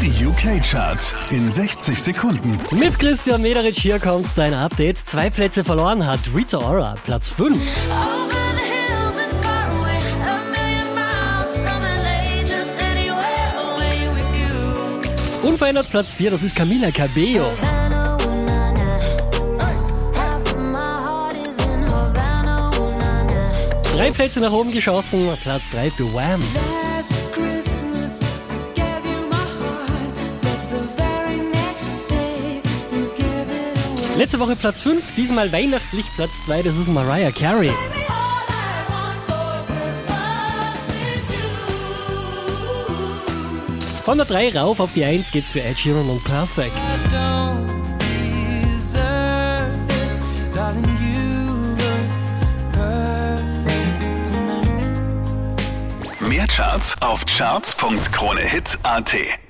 Die UK-Charts in 60 Sekunden. Mit Christian Mederich hier kommt dein Update. Zwei Plätze verloren hat Rita Ora, Platz 5. Over the hills and far away, a million miles from LA, just anywhere away with you. Unverändert Platz 4, das ist Camila Cabello. Drei Plätze nach oben geschossen, Platz 3 für Wham. Letzte Woche Platz 5, diesmal weihnachtlich Platz 2, das ist Mariah Carey. Von der 3 rauf auf die 1 geht's für Ed Sheeran und Perfect. Mehr Charts auf charts.kronehit.at.